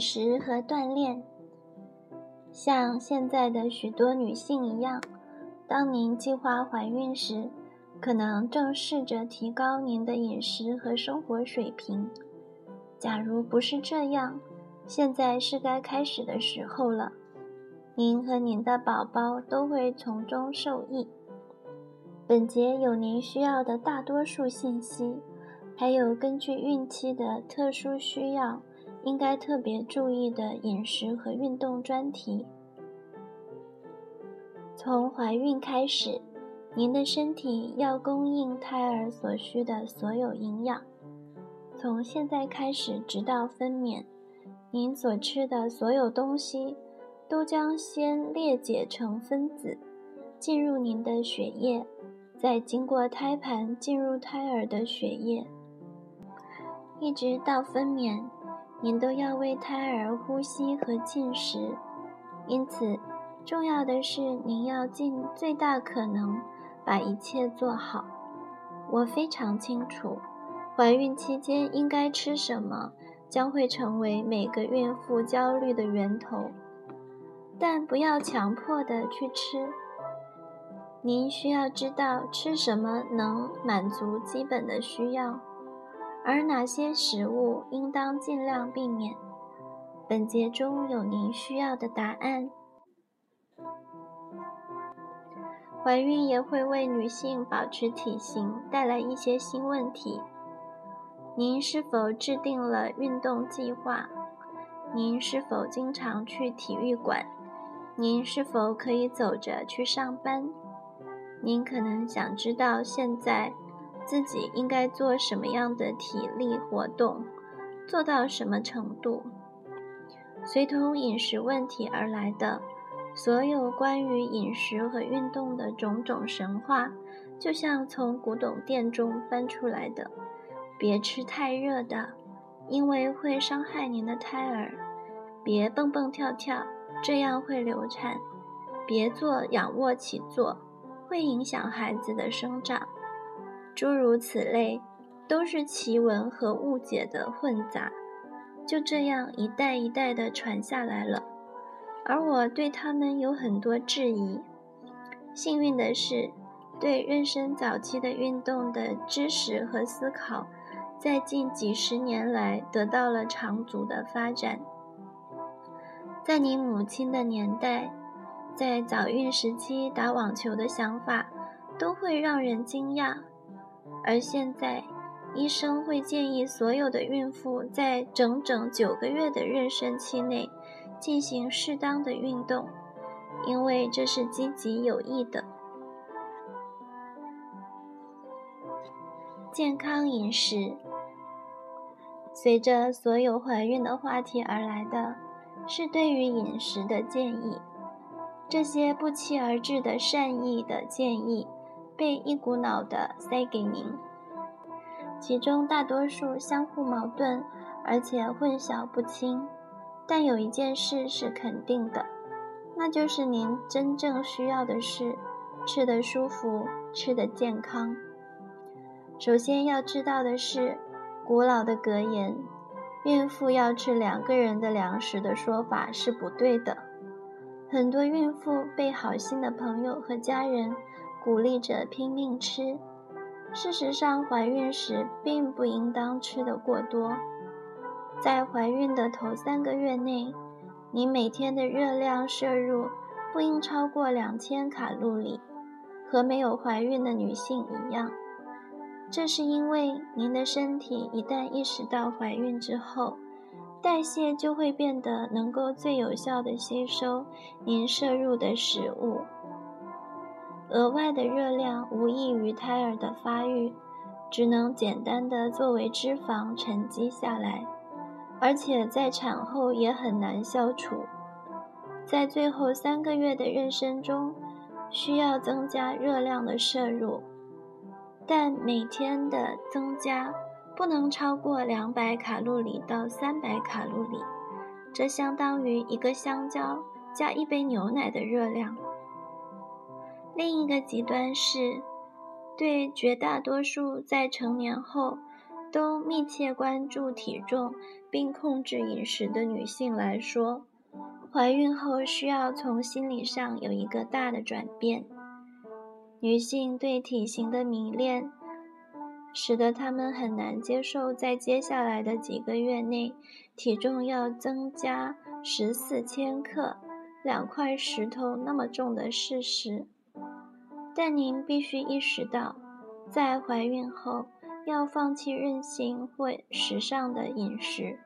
食和锻炼。像现在的许多女性一样，当您计划怀孕时，可能正试着提高您的饮食和生活水平。假如不是这样，现在是该开始的时候了。您和您的宝宝都会从中受益。本节有您需要的大多数信息，还有根据孕期的特殊需要。应该特别注意的饮食和运动专题。从怀孕开始，您的身体要供应胎儿所需的所有营养。从现在开始直到分娩，您所吃的所有东西都将先裂解成分子，进入您的血液，再经过胎盘进入胎儿的血液，一直到分娩。您都要为胎儿呼吸和进食，因此，重要的是您要尽最大可能把一切做好。我非常清楚，怀孕期间应该吃什么将会成为每个孕妇焦虑的源头，但不要强迫的去吃。您需要知道吃什么能满足基本的需要。而哪些食物应当尽量避免？本节中有您需要的答案。怀孕也会为女性保持体型带来一些新问题。您是否制定了运动计划？您是否经常去体育馆？您是否可以走着去上班？您可能想知道现在。自己应该做什么样的体力活动，做到什么程度？随同饮食问题而来的所有关于饮食和运动的种种神话，就像从古董店中翻出来的。别吃太热的，因为会伤害您的胎儿；别蹦蹦跳跳，这样会流产；别做仰卧起坐，会影响孩子的生长。诸如此类，都是奇闻和误解的混杂，就这样一代一代的传下来了。而我对他们有很多质疑。幸运的是，对妊娠早期的运动的知识和思考，在近几十年来得到了长足的发展。在你母亲的年代，在早孕时期打网球的想法，都会让人惊讶。而现在，医生会建议所有的孕妇在整整九个月的妊娠期内进行适当的运动，因为这是积极有益的。健康饮食，随着所有怀孕的话题而来的是对于饮食的建议。这些不期而至的善意的建议。被一股脑的塞给您，其中大多数相互矛盾，而且混淆不清。但有一件事是肯定的，那就是您真正需要的是吃得舒服、吃得健康。首先要知道的是，古老的格言“孕妇要吃两个人的粮食”的说法是不对的。很多孕妇被好心的朋友和家人。鼓励着拼命吃。事实上，怀孕时并不应当吃得过多。在怀孕的头三个月内，你每天的热量摄入不应超过两千卡路里，和没有怀孕的女性一样。这是因为您的身体一旦意识到怀孕之后，代谢就会变得能够最有效地吸收您摄入的食物。额外的热量无益于胎儿的发育，只能简单的作为脂肪沉积下来，而且在产后也很难消除。在最后三个月的妊娠中，需要增加热量的摄入，但每天的增加不能超过两百卡路里到三百卡路里，这相当于一个香蕉加一杯牛奶的热量。另一个极端是，对绝大多数在成年后都密切关注体重并控制饮食的女性来说，怀孕后需要从心理上有一个大的转变。女性对体型的迷恋，使得她们很难接受在接下来的几个月内体重要增加十四千克、两块石头那么重的事实。但您必须意识到，在怀孕后要放弃任性或时尚的饮食，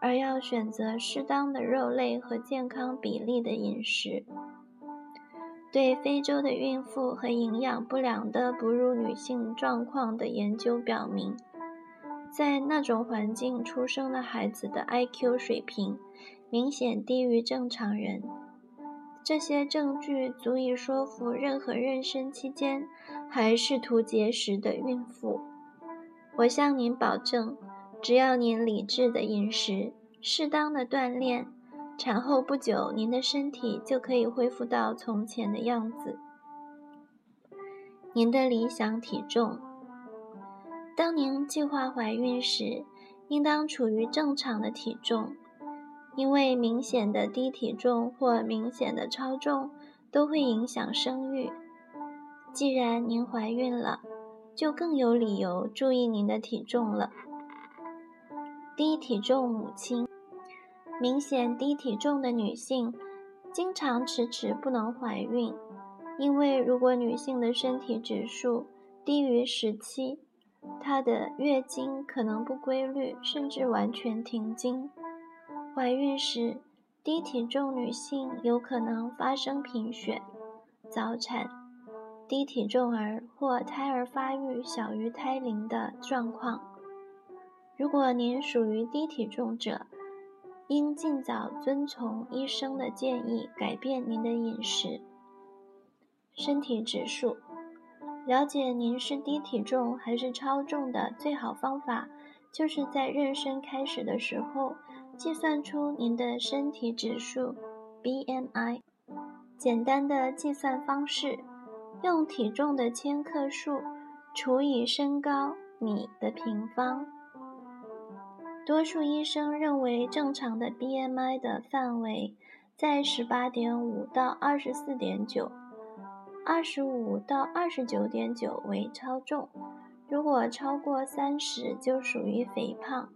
而要选择适当的肉类和健康比例的饮食。对非洲的孕妇和营养不良的哺乳女性状况的研究表明，在那种环境出生的孩子的 IQ 水平明显低于正常人。这些证据足以说服任何妊娠期间还试图节食的孕妇。我向您保证，只要您理智的饮食、适当的锻炼。产后不久，您的身体就可以恢复到从前的样子。您的理想体重。当您计划怀孕时，应当处于正常的体重，因为明显的低体重或明显的超重都会影响生育。既然您怀孕了，就更有理由注意您的体重了。低体重母亲。明显低体重的女性经常迟迟不能怀孕，因为如果女性的身体指数低于十七，她的月经可能不规律，甚至完全停经。怀孕时，低体重女性有可能发生贫血、早产、低体重儿或胎儿发育小于胎龄的状况。如果您属于低体重者，应尽早遵从医生的建议，改变您的饮食。身体指数，了解您是低体重还是超重的最好方法，就是在妊娠开始的时候计算出您的身体指数 （BMI）。简单的计算方式，用体重的千克数除以身高米的平方。多数医生认为，正常的 BMI 的范围在18.5到24.9，25到29.9为超重。如果超过30，就属于肥胖；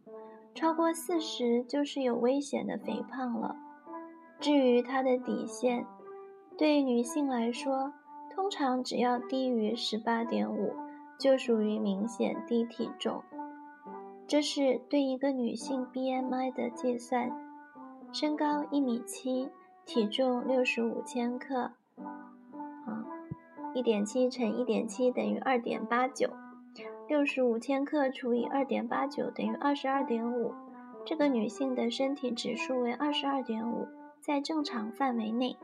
超过40，就是有危险的肥胖了。至于它的底线，对女性来说，通常只要低于18.5，就属于明显低体重。这是对一个女性 BMI 的计算：身高一米七，体重六十五千克，啊，一点七乘一点七等于二点八九，六十五千克除以二点八九等于二十二点五。这个女性的身体指数为二十二点五，在正常范围内。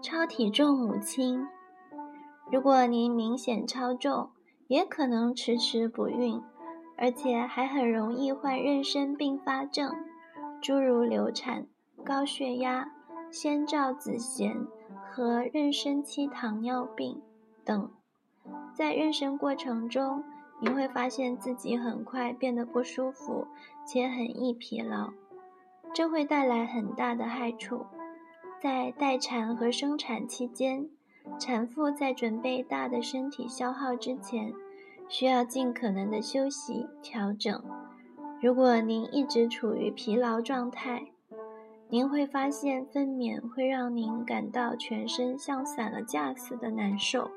超体重母亲，如果您明显超重，也可能迟迟不孕。而且还很容易患妊娠并发症，诸如流产、高血压、先兆子痫和妊娠期糖尿病等。在妊娠过程中，你会发现自己很快变得不舒服，且很易疲劳，这会带来很大的害处。在待产和生产期间，产妇在准备大的身体消耗之前。需要尽可能的休息调整。如果您一直处于疲劳状态，您会发现分娩会让您感到全身像散了架似的难受，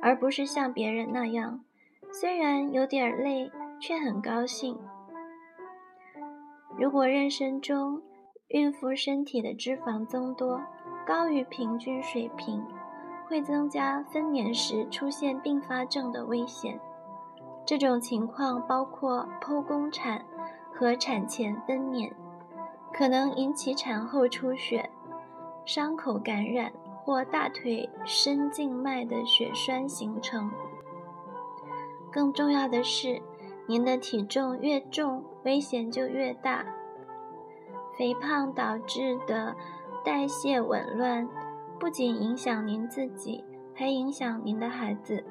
而不是像别人那样，虽然有点累，却很高兴。如果妊娠中孕妇身体的脂肪增多高于平均水平，会增加分娩时出现并发症的危险。这种情况包括剖宫产和产前分娩，可能引起产后出血、伤口感染或大腿深静脉的血栓形成。更重要的是，您的体重越重，危险就越大。肥胖导致的代谢紊乱。不仅影响您自己，还影响您的孩子。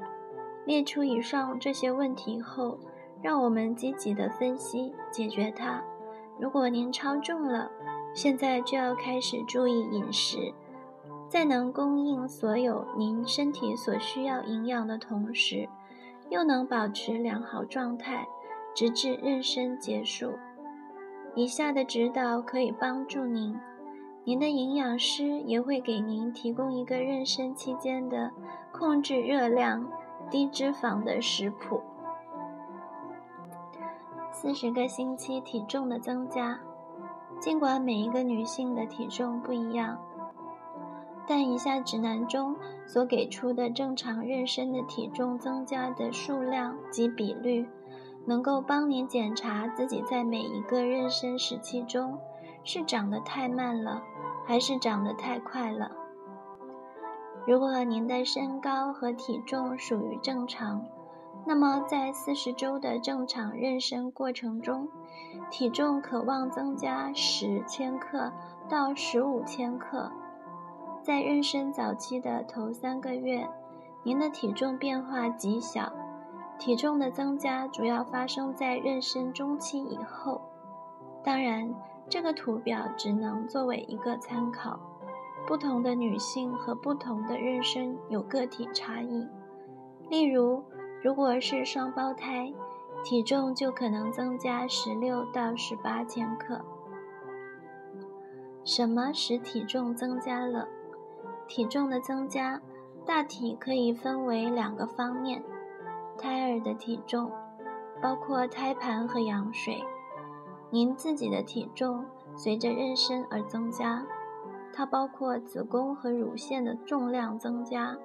列出以上这些问题后，让我们积极的分析解决它。如果您超重了，现在就要开始注意饮食，在能供应所有您身体所需要营养的同时，又能保持良好状态，直至妊娠结束。以下的指导可以帮助您。您的营养师也会给您提供一个妊娠期间的控制热量、低脂肪的食谱。四十个星期体重的增加，尽管每一个女性的体重不一样，但以下指南中所给出的正常妊娠的体重增加的数量及比率，能够帮您检查自己在每一个妊娠时期中是长得太慢了。还是长得太快了。如果您的身高和体重属于正常，那么在四十周的正常妊娠过程中，体重可望增加十千克到十五千克。在妊娠早期的头三个月，您的体重变化极小，体重的增加主要发生在妊娠中期以后。当然。这个图表只能作为一个参考，不同的女性和不同的妊娠有个体差异。例如，如果是双胞胎，体重就可能增加十六到十八千克。什么使体重增加了？体重的增加大体可以分为两个方面：胎儿的体重，包括胎盘和羊水。您自己的体重随着妊娠而增加，它包括子宫和乳腺的重量增加，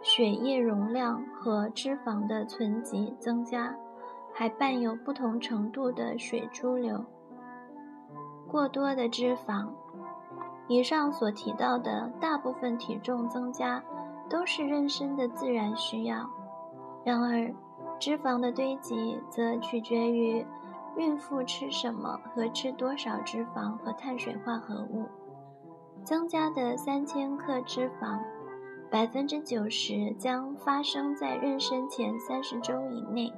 血液容量和脂肪的存积增加，还伴有不同程度的水潴留。过多的脂肪，以上所提到的大部分体重增加都是妊娠的自然需要，然而脂肪的堆积则取决于。孕妇吃什么和吃多少脂肪和碳水化合物？增加的三千克脂肪，百分之九十将发生在妊娠前三十周以内，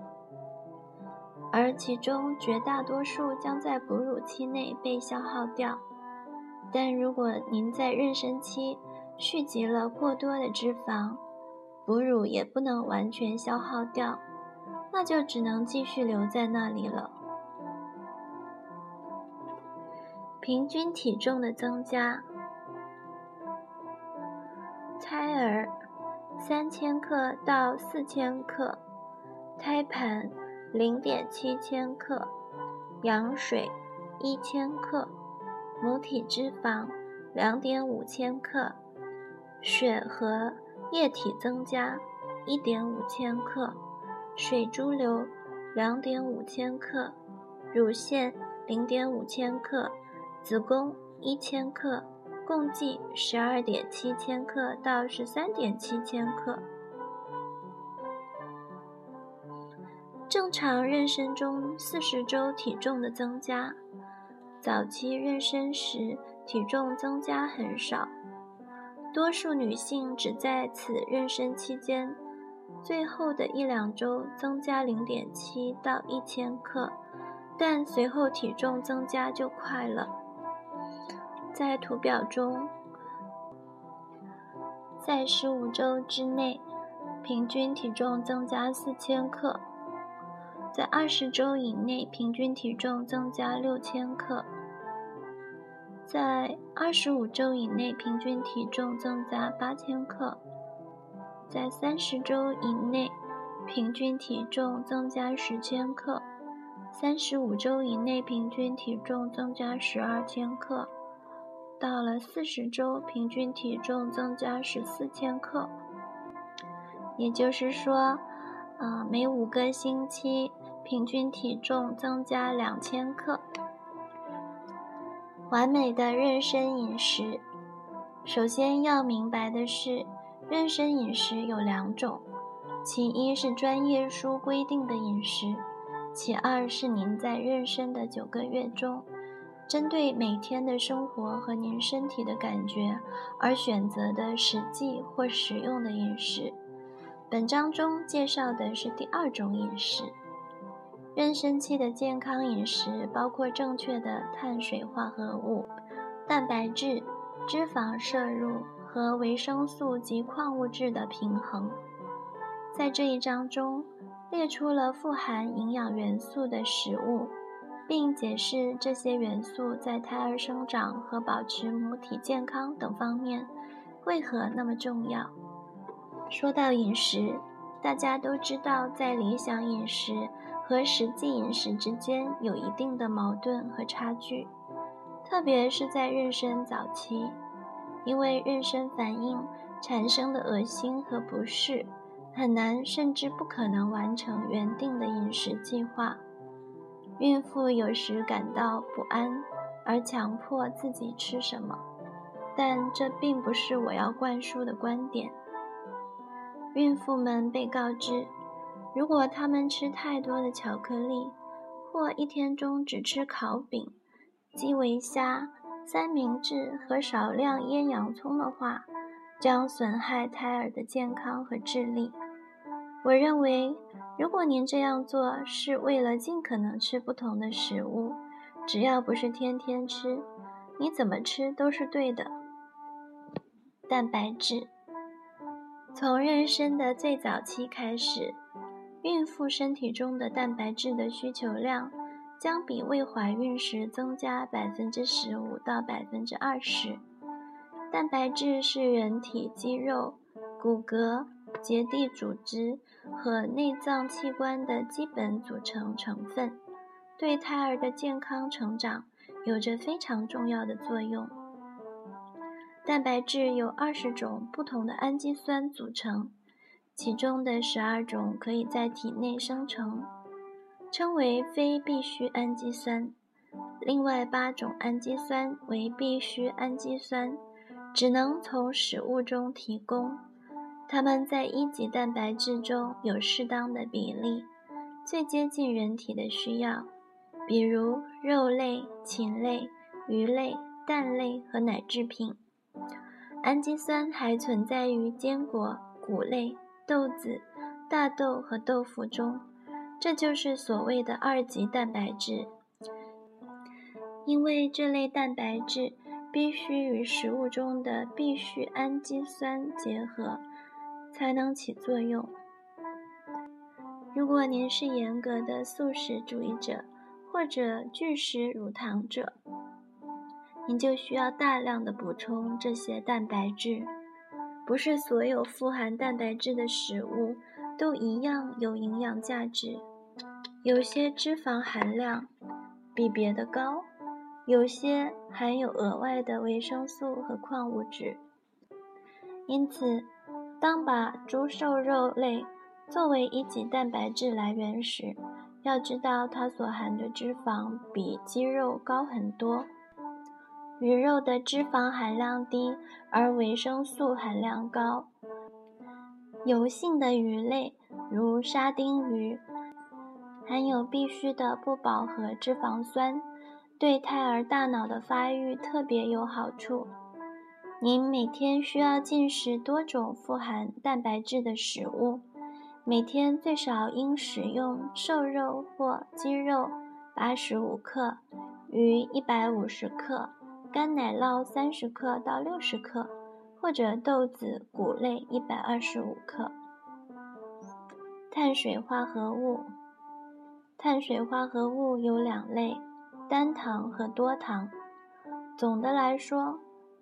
而其中绝大多数将在哺乳期内被消耗掉。但如果您在妊娠期蓄积了过多的脂肪，哺乳也不能完全消耗掉，那就只能继续留在那里了。平均体重的增加，胎儿三千克到四千克，胎盘零点七千克，羊水一千克，母体脂肪两点五千克，血和液体增加一点五千克，水潴留两点五千克，乳腺零点五千克。子宫一千克，共计十二点七千克到十三点七千克。正常妊娠中四十周体重的增加，早期妊娠时体重增加很少，多数女性只在此妊娠期间最后的一两周增加零点七到一千克，但随后体重增加就快了。在图表中，在十五周之内，平均体重增加四千克；在二十周以内，平均体重增加六千克；在二十五周以内，平均体重增加八千克；在三十周以内，平均体重增加十千克；三十五周以内，平均体重增加十二千克。到了四十周，平均体重增加十四千克，也就是说，呃，每五个星期平均体重增加两千克。完美的妊娠饮食，首先要明白的是，妊娠饮食有两种，其一是专业书规定的饮食，其二是您在妊娠的九个月中。针对每天的生活和您身体的感觉而选择的实际或实用的饮食。本章中介绍的是第二种饮食。妊娠期的健康饮食包括正确的碳水化合物、蛋白质、脂肪摄入和维生素及矿物质的平衡。在这一章中，列出了富含营养元素的食物，并解释这些元素在胎儿生长和保持母体健康等方面为何那么重要。说到饮食，大家都知道，在理想饮食和实际饮食之间有一定的矛盾和差距，特别是在妊娠早期，因为妊娠反应产生的恶心和不适。很难，甚至不可能完成原定的饮食计划。孕妇有时感到不安，而强迫自己吃什么，但这并不是我要灌输的观点。孕妇们被告知，如果他们吃太多的巧克力，或一天中只吃烤饼、基围虾、三明治和少量腌洋葱的话，将损害胎儿的健康和智力。我认为，如果您这样做是为了尽可能吃不同的食物，只要不是天天吃，你怎么吃都是对的。蛋白质，从妊娠的最早期开始，孕妇身体中的蛋白质的需求量将比未怀孕时增加百分之十五到百分之二十。蛋白质是人体肌肉、骨骼。结缔组织和内脏器官的基本组成成分，对胎儿的健康成长有着非常重要的作用。蛋白质由二十种不同的氨基酸组成，其中的十二种可以在体内生成，称为非必需氨基酸；另外八种氨基酸为必需氨基酸，只能从食物中提供。它们在一级蛋白质中有适当的比例，最接近人体的需要，比如肉类、禽类、鱼类、蛋类和奶制品。氨基酸还存在于坚果、谷类、豆子、大豆和豆腐中，这就是所谓的二级蛋白质。因为这类蛋白质必须与食物中的必需氨基酸结合。才能起作用。如果您是严格的素食主义者或者拒食乳糖者，您就需要大量的补充这些蛋白质。不是所有富含蛋白质的食物都一样有营养价值，有些脂肪含量比别的高，有些含有额外的维生素和矿物质，因此。当把猪瘦肉类作为一级蛋白质来源时，要知道它所含的脂肪比鸡肉高很多。鱼肉的脂肪含量低，而维生素含量高。油性的鱼类，如沙丁鱼，含有必需的不饱和脂肪酸，对胎儿大脑的发育特别有好处。您每天需要进食多种富含蛋白质的食物，每天最少应食用瘦肉或鸡肉八十五克，鱼一百五十克，干奶酪三十克到六十克，或者豆子、谷类一百二十五克。碳水化合物，碳水化合物有两类：单糖和多糖。总的来说。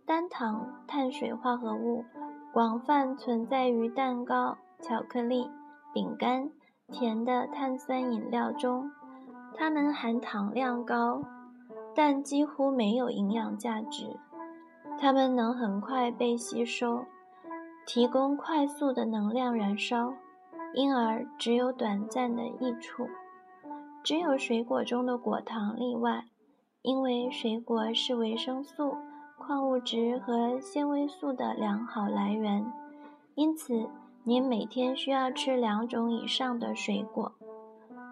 单糖碳水化合物广泛存在于蛋糕、巧克力、饼干、甜的碳酸饮料中，它们含糖量高，但几乎没有营养价值。它们能很快被吸收，提供快速的能量燃烧，因而只有短暂的益处。只有水果中的果糖例外，因为水果是维生素。矿物质和纤维素的良好来源，因此您每天需要吃两种以上的水果。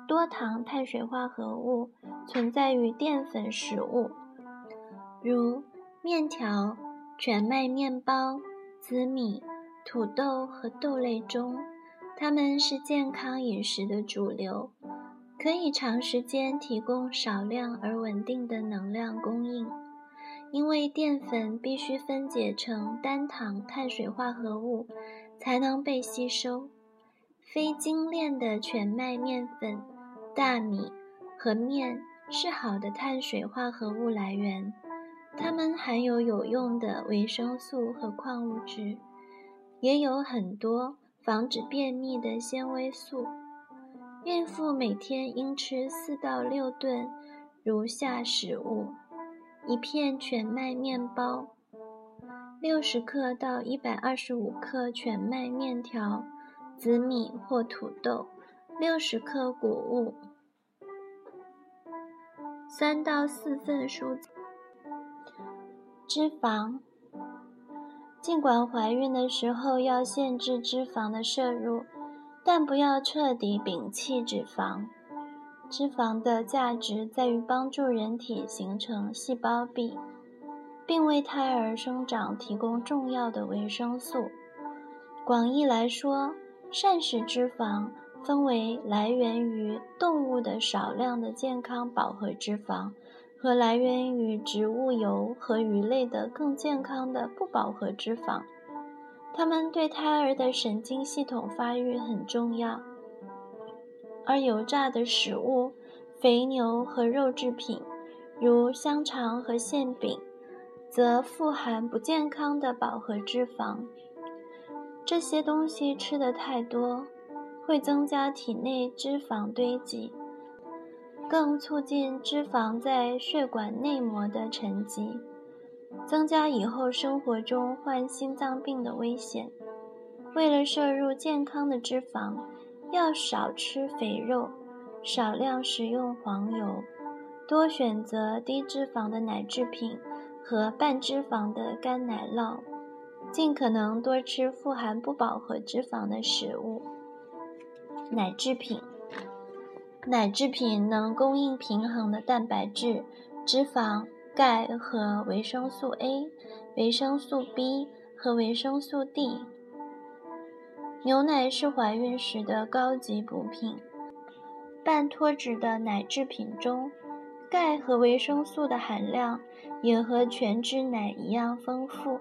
多糖碳水化合物存在于淀粉食物，如面条、全麦面包、紫米、土豆和豆类中，它们是健康饮食的主流。可以长时间提供少量而稳定的能量供应。因为淀粉必须分解成单糖碳水化合物才能被吸收，非精炼的全麦面粉、大米和面是好的碳水化合物来源，它们含有有用的维生素和矿物质，也有很多防止便秘的纤维素。孕妇每天应吃四到六顿如下食物。一片全麦面包，六十克到一百二十五克全麦面条，紫米或土豆，六十克谷物，三到四份蔬菜。脂肪，尽管怀孕的时候要限制脂肪的摄入，但不要彻底摒弃脂肪。脂肪的价值在于帮助人体形成细胞壁，并为胎儿生长提供重要的维生素。广义来说，膳食脂肪分为来源于动物的少量的健康饱和脂肪和来源于植物油和鱼类的更健康的不饱和脂肪。它们对胎儿的神经系统发育很重要。而油炸的食物、肥牛和肉制品，如香肠和馅饼，则富含不健康的饱和脂肪。这些东西吃的太多，会增加体内脂肪堆积，更促进脂肪在血管内膜的沉积，增加以后生活中患心脏病的危险。为了摄入健康的脂肪。要少吃肥肉，少量食用黄油，多选择低脂肪的奶制品和半脂肪的干奶酪，尽可能多吃富含不饱和脂肪的食物。奶制品，奶制品能供应平衡的蛋白质、脂肪、钙和维生素 A、维生素 B 和维生素 D。牛奶是怀孕时的高级补品。半脱脂的奶制品中，钙和维生素的含量也和全脂奶一样丰富。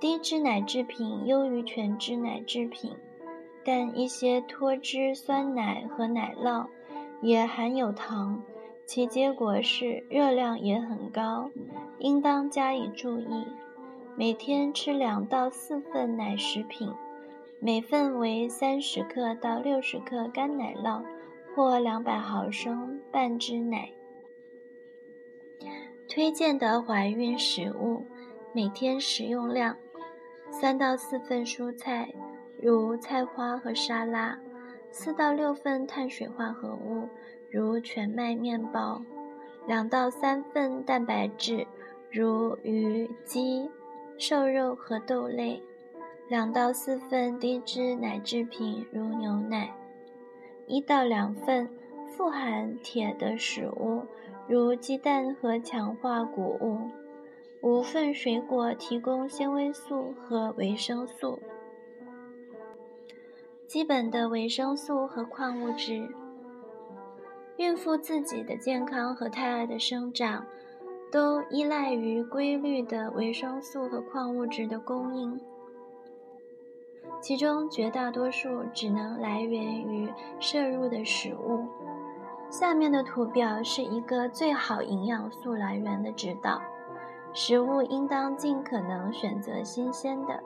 低脂奶制品优于全脂奶制品，但一些脱脂酸奶和奶酪也含有糖，其结果是热量也很高，应当加以注意。每天吃两到四份奶食品。每份为三十克到六十克干奶酪，或两百毫升半脂奶。推荐的怀孕食物：每天食用量三到四份蔬菜，如菜花和沙拉；四到六份碳水化合物，如全麦面包；两到三份蛋白质，如鱼、鸡、瘦肉和豆类。两到四份低脂奶制品，如牛奶；一到两份富含铁的食物，如鸡蛋和强化谷物；五份水果提供纤维素和维生素。基本的维生素和矿物质。孕妇自己的健康和胎儿的生长，都依赖于规律的维生素和矿物质的供应。其中绝大多数只能来源于摄入的食物。下面的图表是一个最好营养素来源的指导：食物应当尽可能选择新鲜的，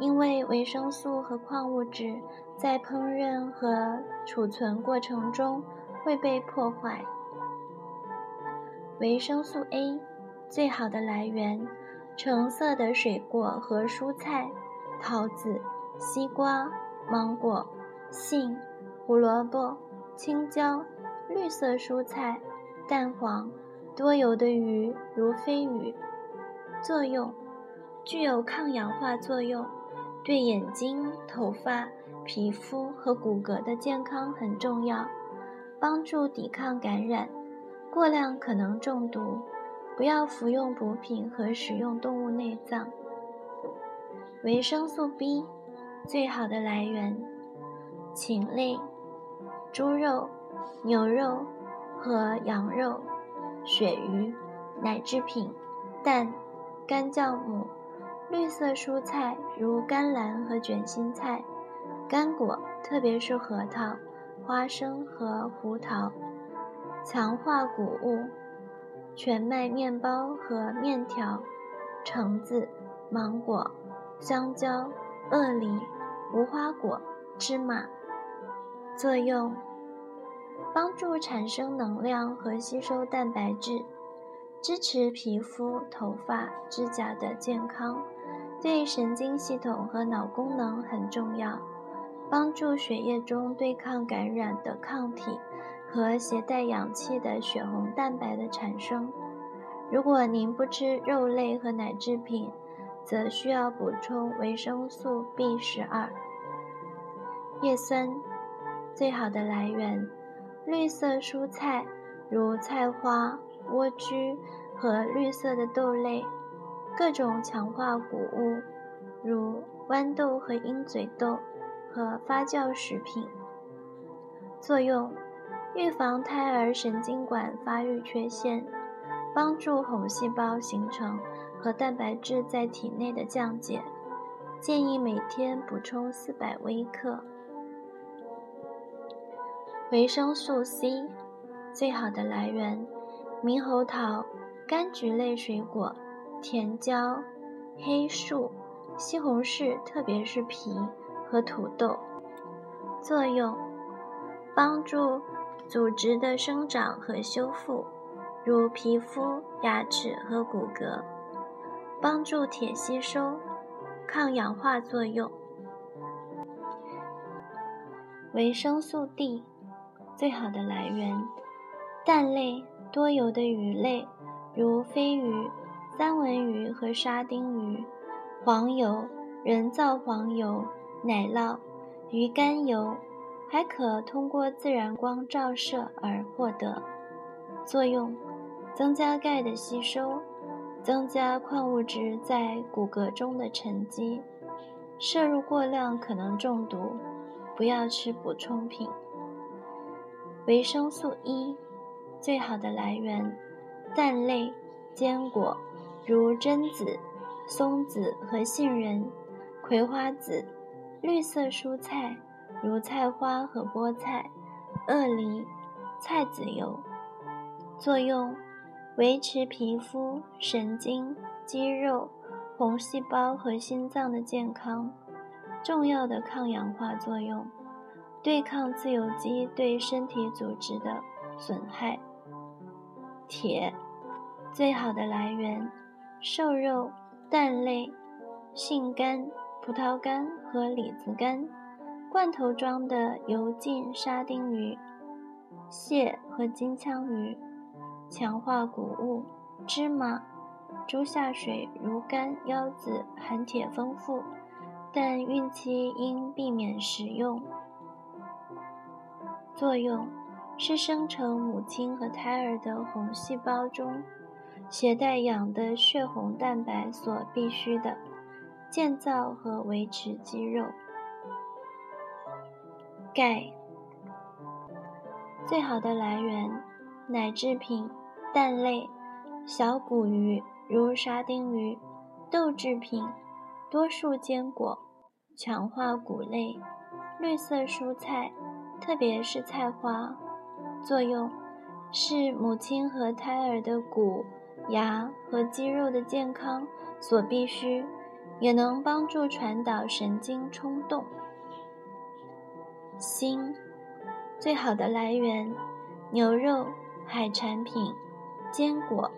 因为维生素和矿物质在烹饪和储存过程中会被破坏。维生素 A 最好的来源：橙色的水果和蔬菜。桃子、西瓜、芒果、杏、胡萝卜、青椒、绿色蔬菜、蛋黄、多油的鱼如飞鱼。作用：具有抗氧化作用，对眼睛、头发、皮肤和骨骼的健康很重要，帮助抵抗感染。过量可能中毒，不要服用补品和食用动物内脏。维生素 B 最好的来源：禽类、猪肉、牛肉和羊肉、鳕鱼、奶制品、蛋、干酵母、绿色蔬菜如甘蓝和卷心菜、干果，特别是核桃、花生和胡桃、强化谷物、全麦面包和面条、橙子、芒果、香蕉、鳄梨、无花果、芝麻。作用：帮助产生能量和吸收蛋白质，支持皮肤、头发、指甲的健康，对神经系统和脑功能很重要，帮助血液中对抗感染的抗体和携带氧气的血红蛋白的产生。如果您不吃肉类和奶制品，则需要补充维生素 B 十二。叶酸。最好的来源：绿色蔬菜，如菜花、莴苣和绿色的豆类；各种强化谷物，如豌豆和鹰嘴豆；和发酵食品。作用：预防胎儿神经管发育缺陷，帮助红细胞形成和蛋白质在体内的降解。建议每天补充四百微克。维生素 C 最好的来源：猕猴桃、柑橘类水果、甜椒、黑树、西红柿，特别是皮和土豆。作用：帮助组织的生长和修复，如皮肤、牙齿和骨骼；帮助铁吸收，抗氧化作用。维生素 D。最好的来源：蛋类、多油的鱼类，如鲱鱼、三文鱼和沙丁鱼；黄油、人造黄油、奶酪、鱼肝油，还可通过自然光照射而获得。作用：增加钙的吸收，增加矿物质在骨骼中的沉积。摄入过量可能中毒，不要吃补充品。维生素 E 最好的来源：蛋类、坚果，如榛子、松子和杏仁；葵花籽、绿色蔬菜，如菜花和菠菜；鳄梨、菜籽油。作用：维持皮肤、神经、肌肉、红细胞和心脏的健康，重要的抗氧化作用。对抗自由基对身体组织的损害。铁，最好的来源：瘦肉、蛋类、杏干、葡萄干和李子干；罐头装的油浸沙丁鱼、蟹和金枪鱼；强化谷物：芝麻、猪下水如干、腰子含铁丰富，但孕期应避免食用。作用是生成母亲和胎儿的红细胞中携带氧的血红蛋白所必需的，建造和维持肌肉。钙最好的来源：奶制品、蛋类、小骨鱼如沙丁鱼、豆制品、多数坚果、强化谷类、绿色蔬菜。特别是菜花，作用是母亲和胎儿的骨、牙和肌肉的健康所必须，也能帮助传导神经冲动。锌最好的来源：牛肉、海产品、坚果、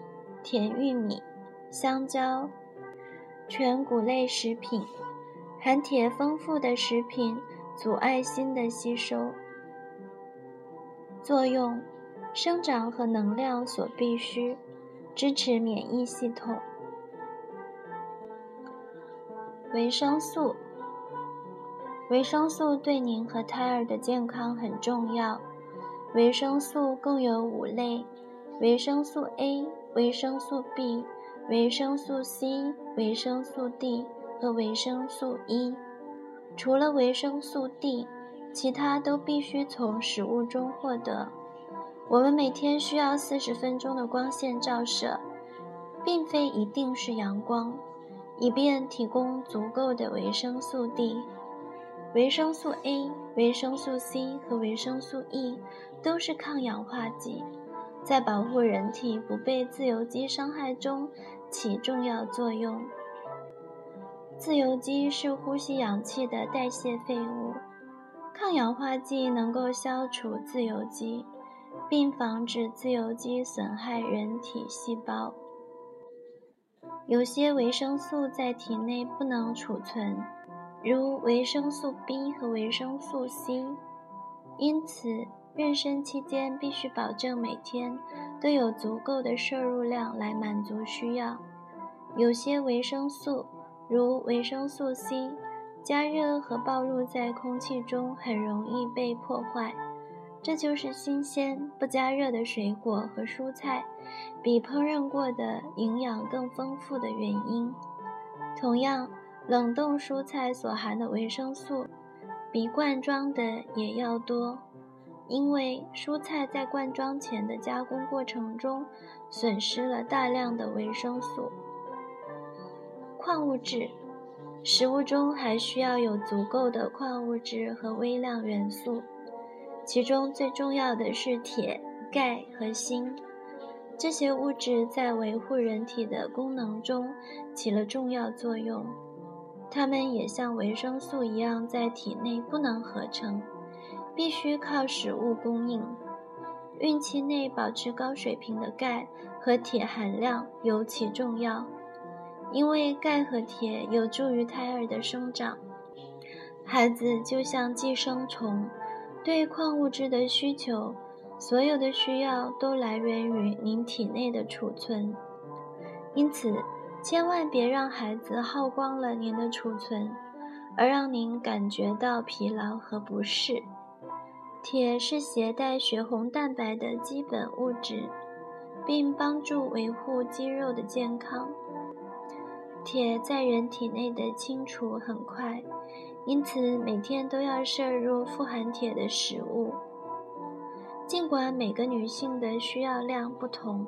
甜玉米、香蕉、全谷类食品，含铁丰富的食品阻碍锌的吸收。作用：生长和能量所必需，支持免疫系统。维生素，维生素对您和胎儿的健康很重要。维生素共有五类：维生素 A、维生素 B、维生素 C、维生素 D 和维生素 E。除了维生素 D。其他都必须从食物中获得。我们每天需要四十分钟的光线照射，并非一定是阳光，以便提供足够的维生素 D。维生素 A、维生素 C 和维生素 E 都是抗氧化剂，在保护人体不被自由基伤害中起重要作用。自由基是呼吸氧气的代谢废物，抗氧化剂能够消除自由基，并防止自由基损害人体细胞。有些维生素在体内不能储存。如维生素 B 和维生素 C，因此妊娠期间必须保证每天都有足够的摄入量来满足需要。有些维生素，如维生素 C，加热和暴露在空气中很容易被破坏，这就是新鲜不加热的水果和蔬菜比烹饪过的营养更丰富的原因。同样。冷冻蔬菜所含的维生素比罐装的也要多，因为蔬菜在罐装前的加工过程中损失了大量的维生素、矿物质。食物中还需要有足够的矿物质和微量元素，其中最重要的是铁、钙和锌。这些物质在维护人体的功能中起了重要作用。它们也像维生素一样，在体内不能合成，必须靠食物供应。孕期内保持高水平的钙和铁含量尤其重要，因为钙和铁有助于胎儿的生长。孩子就像寄生虫，对矿物质的需求，所有的需要都来源于您体内的储存，因此。千万别让孩子耗光了您的储存，而让您感觉到疲劳和不适。铁是携带血红蛋白的基本物质，并帮助维护肌肉的健康。铁在人体内的清除很快，因此每天都要摄入富含铁的食物。尽管每个女性的需要量不同。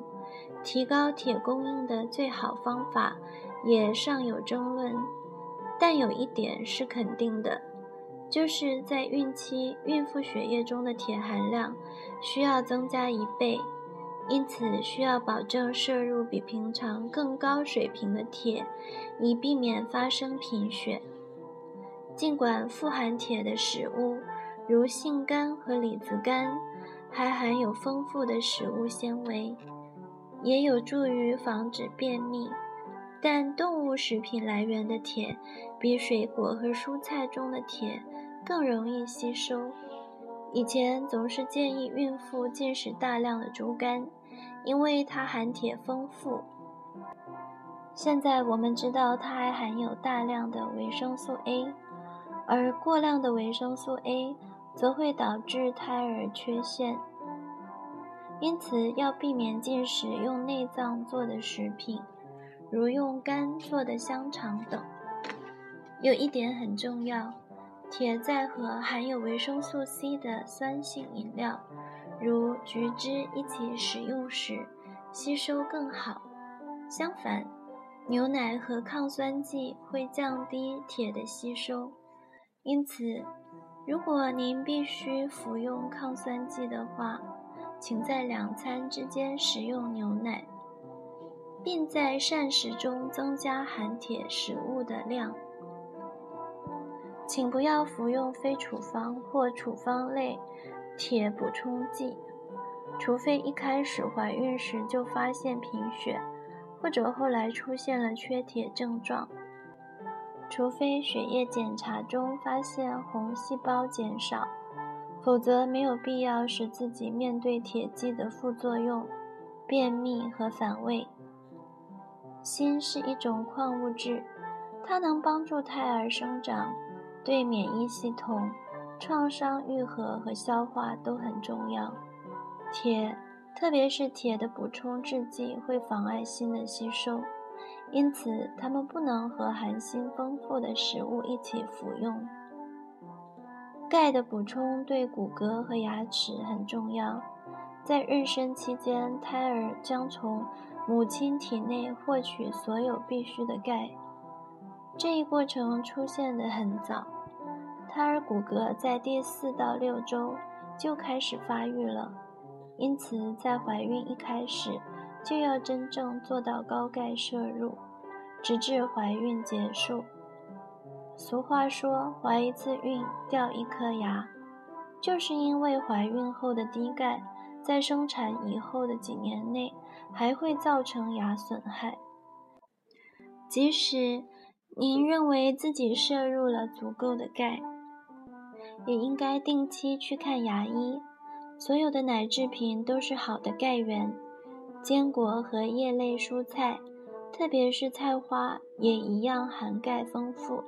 提高铁供应的最好方法也尚有争论，但有一点是肯定的，就是在孕期孕妇血液中的铁含量需要增加一倍，因此需要保证摄入比平常更高水平的铁，以避免发生贫血。尽管富含铁的食物，如杏干和李子干，还含有丰富的食物纤维。也有助于防止便秘，但动物食品来源的铁比水果和蔬菜中的铁更容易吸收。以前总是建议孕妇进食大量的猪肝，因为它含铁丰富。现在我们知道它还含有大量的维生素 A，而过量的维生素 A 则会导致胎儿缺陷。因此，要避免进食用内脏做的食品，如用肝做的香肠等。有一点很重要，铁在和含有维生素 C 的酸性饮料，如橘汁一起食用时，吸收更好。相反，牛奶和抗酸剂会降低铁的吸收。因此，如果您必须服用抗酸剂的话，请在两餐之间食用牛奶，并在膳食中增加含铁食物的量。请不要服用非处方或处方类铁补充剂，除非一开始怀孕时就发现贫血，或者后来出现了缺铁症状；除非血液检查中发现红细胞减少。否则，没有必要使自己面对铁剂的副作用、便秘和反胃。锌是一种矿物质，它能帮助胎儿生长，对免疫系统、创伤愈合和消化都很重要。铁，特别是铁的补充制剂，会妨碍锌的吸收，因此它们不能和含锌丰富的食物一起服用。钙的补充对骨骼和牙齿很重要。在妊娠期间，胎儿将从母亲体内获取所有必需的钙。这一过程出现的很早，胎儿骨骼在第四到六周就开始发育了。因此，在怀孕一开始就要真正做到高钙摄入，直至怀孕结束。俗话说：“怀一次孕掉一颗牙”，就是因为怀孕后的低钙，在生产以后的几年内还会造成牙损害。即使您认为自己摄入了足够的钙，也应该定期去看牙医。所有的奶制品都是好的钙源，坚果和叶类蔬菜，特别是菜花，也一样含钙丰富。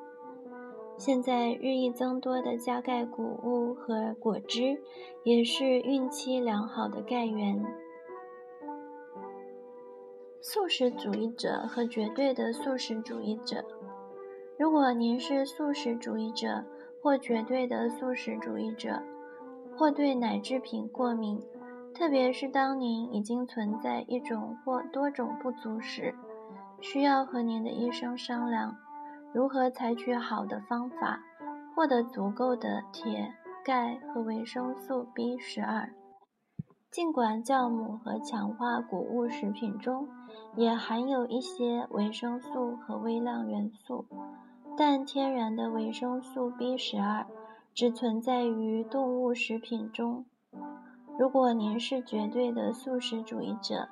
现在日益增多的加钙谷物和果汁，也是孕期良好的钙源。素食主义者和绝对的素食主义者，如果您是素食主义者或绝对的素食主义者。或对奶制品过敏，特别是当您已经存在一种或多种不足时，需要和您的医生商量如何采取好的方法获得足够的铁、钙和维生素 B 十二。尽管酵母和强化谷物食品中也含有一些维生素和微量元素，但天然的维生素 B 十二。只存在于动物食品中。如果您是绝对的素食主义者，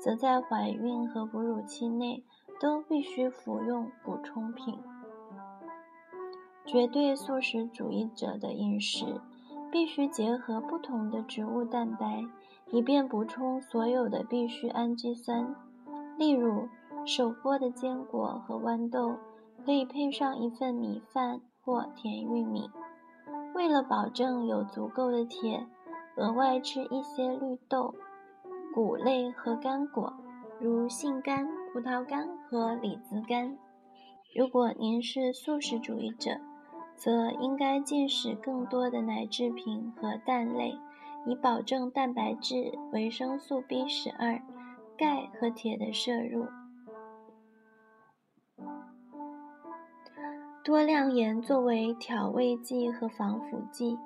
则在怀孕和哺乳期内都必须服用补充品。绝对素食主义者的饮食必须结合不同的植物蛋白，以便补充所有的必需氨基酸。例如，手剥的坚果和豌豆可以配上一份米饭或甜玉米。为了保证有足够的铁，额外吃一些绿豆、谷类和干果，如杏干、葡萄干和李子干。如果您是素食主义者，则应该进食更多的奶制品和蛋类，以保证蛋白质、维生素 B 十二、钙和铁的摄入。多量盐作为调味剂和防腐剂，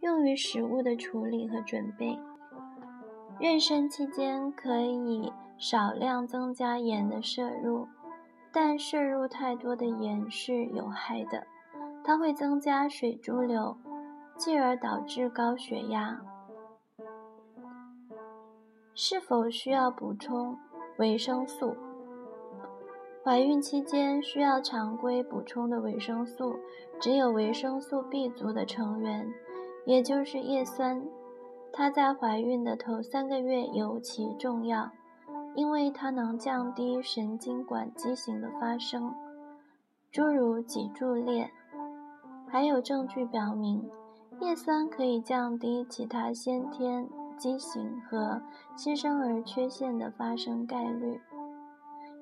用于食物的处理和准备。妊娠期间可以少量增加盐的摄入，但摄入太多的盐是有害的，它会增加水潴留，进而导致高血压。是否需要补充维生素？怀孕期间需要常规补充的维生素，只有维生素 B 族的成员，也就是叶酸。它在怀孕的头三个月尤其重要，因为它能降低神经管畸形的发生，诸如脊柱裂。还有证据表明，叶酸可以降低其他先天畸形和新生儿缺陷的发生概率。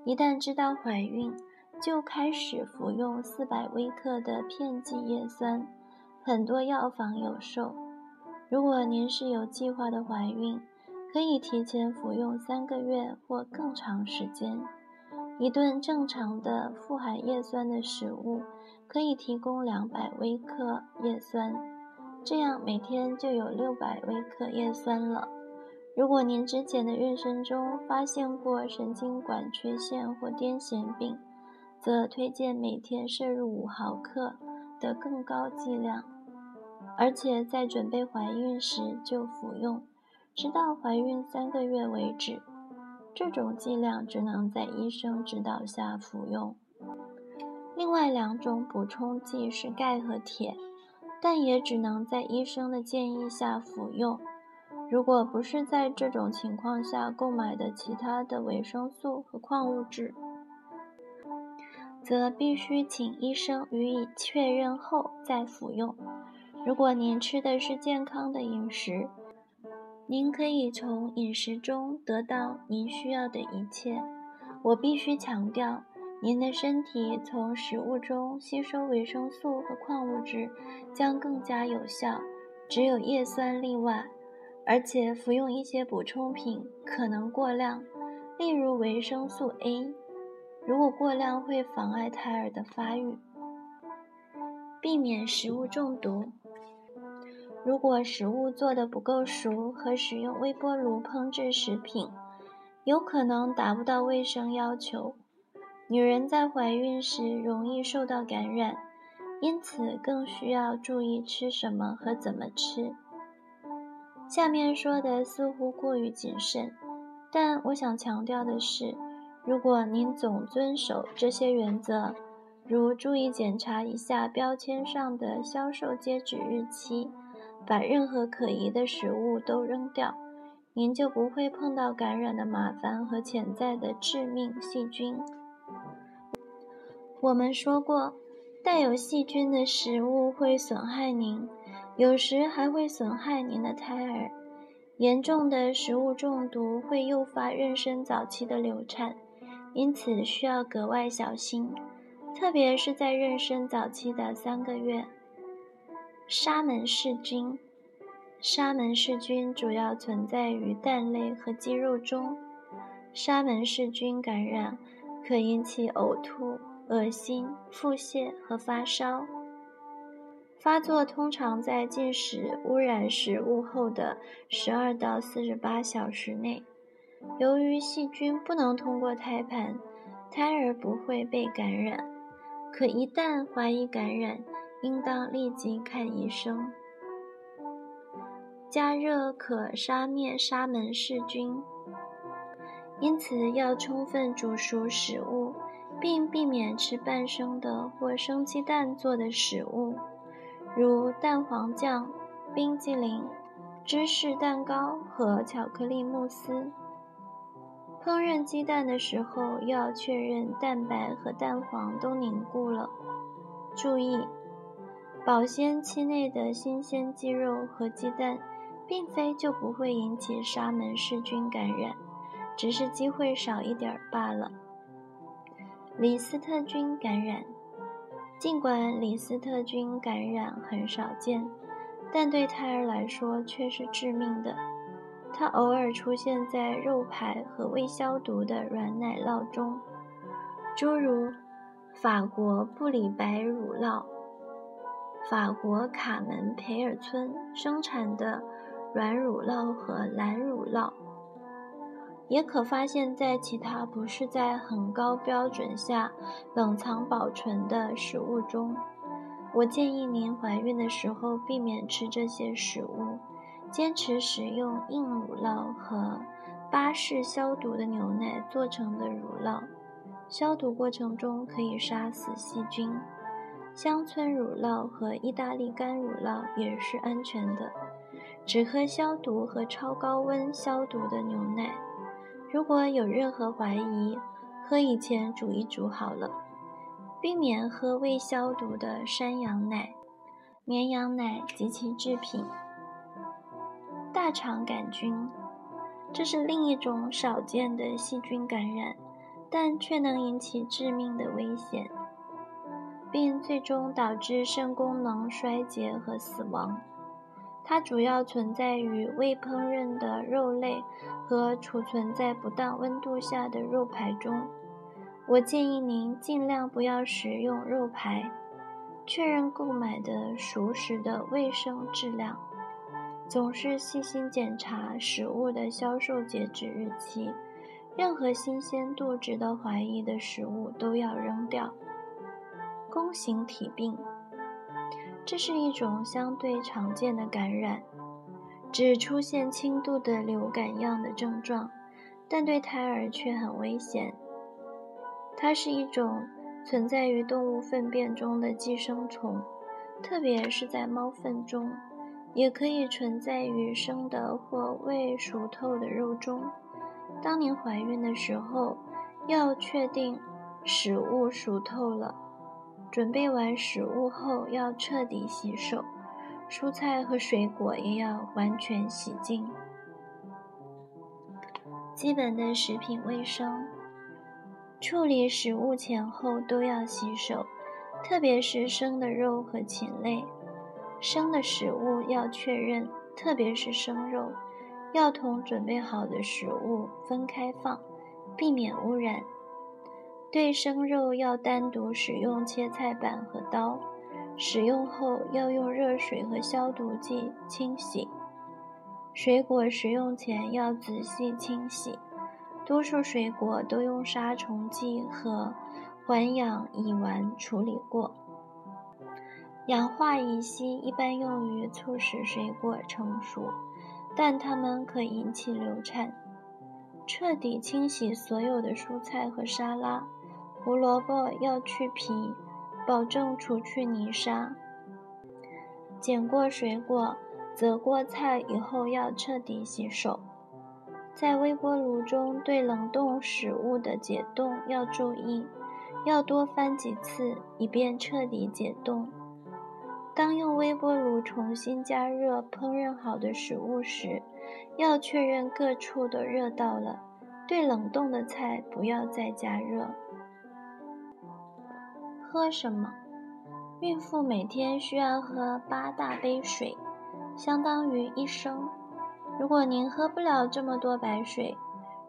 一旦知道怀孕，就开始服用四百微克的片剂叶酸，很多药房有售。如果您是有计划的怀孕，可以提前服用三个月或更长时间。一顿正常的富含叶酸的食物可以提供两百微克叶酸，这样每天就有六百微克叶酸了。如果您之前的妊娠中发现过神经管缺陷或癫痫病，则推荐每天摄入五毫克的更高剂量，而且在准备怀孕时就服用，直到怀孕三个月为止。这种剂量只能在医生指导下服用。另外两种补充剂是钙和铁，但也只能在医生的建议下服用。如果不是在这种情况下购买的其他的维生素和矿物质，则必须请医生予以确认后再服用。如果您吃的是健康的饮食，您可以从饮食中得到您需要的一切。我必须强调，您的身体从食物中吸收维生素和矿物质将更加有效，只有叶酸例外。而且服用一些补充品可能过量，例如维生素 A。如果过量会妨碍胎儿的发育。避免食物中毒。如果食物做得不够熟和使用微波炉烹制食品，有可能达不到卫生要求。女人在怀孕时容易受到感染，因此更需要注意吃什么和怎么吃。下面说的似乎过于谨慎，但我想强调的是，如果您总遵守这些原则，如注意检查一下标签上的销售截止日期，把任何可疑的食物都扔掉，您就不会碰到感染的麻烦和潜在的致命细菌。我们说过，带有细菌的食物会损害您，有时还会损害您的胎儿。严重的食物中毒会诱发妊娠早期的流产，因此需要格外小心，特别是在妊娠早期的三个月。沙门氏菌，沙门氏菌主要存在于蛋类和鸡肉中。沙门氏菌感染可引起呕吐。恶心、腹泻和发烧，发作通常在进食污染食物后的十二到四十八小时内。由于细菌不能通过胎盘，胎儿不会被感染。可一旦怀疑感染，应当立即看医生。加热可杀灭沙门氏菌，因此要充分煮熟食物。并避免吃半生的或生鸡蛋做的食物，如蛋黄酱、冰激凌、芝士蛋糕和巧克力慕斯。烹饪鸡蛋的时候要确认蛋白和蛋黄都凝固了。注意，保鲜期内的新鲜鸡肉和鸡蛋，并非就不会引起沙门氏菌感染，只是机会少一点罢了。李斯特菌感染，尽管李斯特菌感染很少见，但对胎儿来说却是致命的。它偶尔出现在肉排和未消毒的软奶酪中，诸如法国布里白乳酪、法国卡门培尔村生产的软乳酪和蓝乳酪。也可发现，在其他不是在很高标准下冷藏保存的食物中。我建议您怀孕的时候避免吃这些食物，坚持食用硬乳酪和巴氏消毒的牛奶做成的乳酪。消毒过程中可以杀死细菌。乡村乳酪和意大利干乳酪也是安全的。只喝消毒和超高温消毒的牛奶。如果有任何怀疑，喝以前煮一煮好了。避免喝未消毒的山羊奶、绵羊奶及其制品。大肠杆菌，这是另一种少见的细菌感染，但却能引起致命的危险，并最终导致肾功能衰竭和死亡。它主要存在于未烹饪的肉类和储存在不当温度下的肉排中。我建议您尽量不要食用肉排，确认购买的熟食的卫生质量。总是细心检查食物的销售截止日期。任何新鲜度值得怀疑的食物都要扔掉。弓形体病。这是一种相对常见的感染，只出现轻度的流感样的症状，但对胎儿却很危险。它是一种存在于动物粪便中的寄生虫，特别是在猫粪中，也可以存在于生的或未熟透的肉中。当您怀孕的时候，要确定食物熟透了。准备完食物后要彻底洗手，蔬菜和水果也要完全洗净。基本的食品卫生，处理食物前后都要洗手，特别是生的肉和禽类。生的食物要确认，特别是生肉，要同准备好的食物分开放，避免污染。对生肉要单独使用切菜板和刀，使用后要用热水和消毒剂清洗。水果食用前要仔细清洗。多数水果都用杀虫剂和环氧乙烷处理过。氧化乙烯一般用于促使水果成熟，但它们可引起流产。彻底清洗所有的蔬菜和沙拉，胡萝卜要去皮，保证除去泥沙。剪过水果、择过菜以后要彻底洗手。在微波炉中，对冷冻食物的解冻要注意，要多翻几次，以便彻底解冻。当用微波炉重新加热烹饪好的食物时，要确认各处都热到了。对冷冻的菜不要再加热。喝什么？孕妇每天需要喝八大杯水，相当于一升。如果您喝不了这么多白水，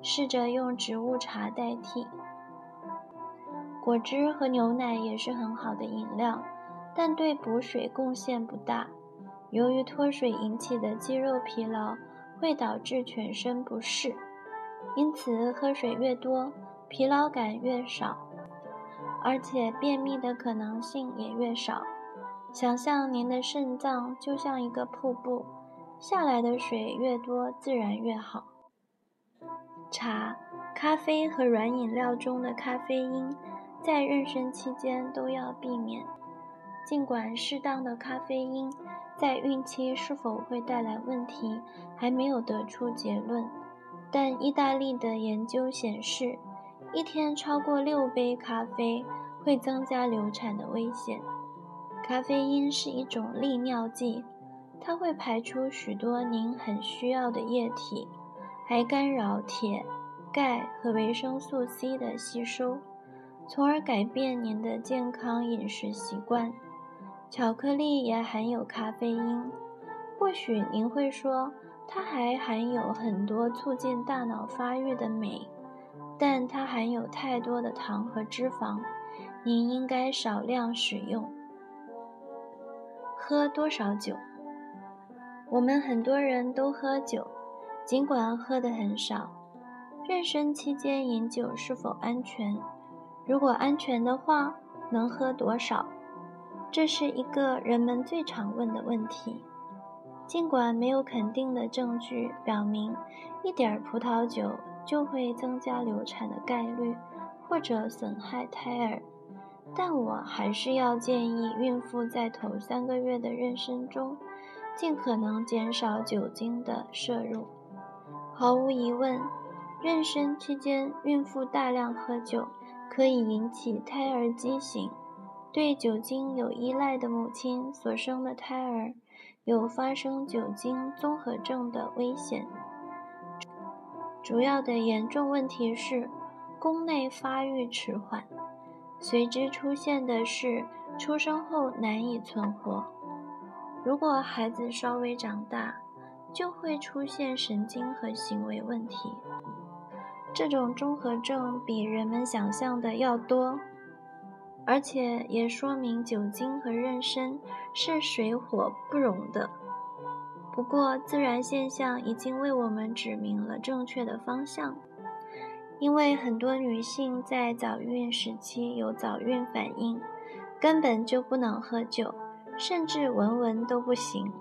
试着用植物茶代替。果汁和牛奶也是很好的饮料，但对补水贡献不大。由于脱水引起的肌肉疲劳会导致全身不适，因此喝水越多，疲劳感越少，而且便秘的可能性也越少。想象您的肾脏就像一个瀑布。下来的水越多，自然越好。茶、咖啡和软饮料中的咖啡因，在妊娠期间都要避免。尽管适当的咖啡因在孕期是否会带来问题，还没有得出结论，但意大利的研究显示，一天超过六杯咖啡会增加流产的危险。咖啡因是一种利尿剂。它会排出许多您很需要的液体，还干扰铁、钙和维生素 C 的吸收，从而改变您的健康饮食习惯。巧克力也含有咖啡因，或许您会说它还含有很多促进大脑发育的镁，但它含有太多的糖和脂肪，您应该少量使用。喝多少酒？我们很多人都喝酒，尽管喝得很少。妊娠期间饮酒是否安全？如果安全的话，能喝多少？这是一个人们最常问的问题。尽管没有肯定的证据表明一点葡萄酒就会增加流产的概率或者损害胎儿，但我还是要建议孕妇在头三个月的妊娠中。尽可能减少酒精的摄入。毫无疑问，妊娠期间孕妇大量喝酒可以引起胎儿畸形。对酒精有依赖的母亲所生的胎儿有发生酒精综合症的危险。主要的严重问题是宫内发育迟缓，随之出现的是出生后难以存活。如果孩子稍微长大，就会出现神经和行为问题。这种综合症比人们想象的要多，而且也说明酒精和妊娠是水火不容的。不过，自然现象已经为我们指明了正确的方向，因为很多女性在早孕时期有早孕反应，根本就不能喝酒。甚至闻闻都不行。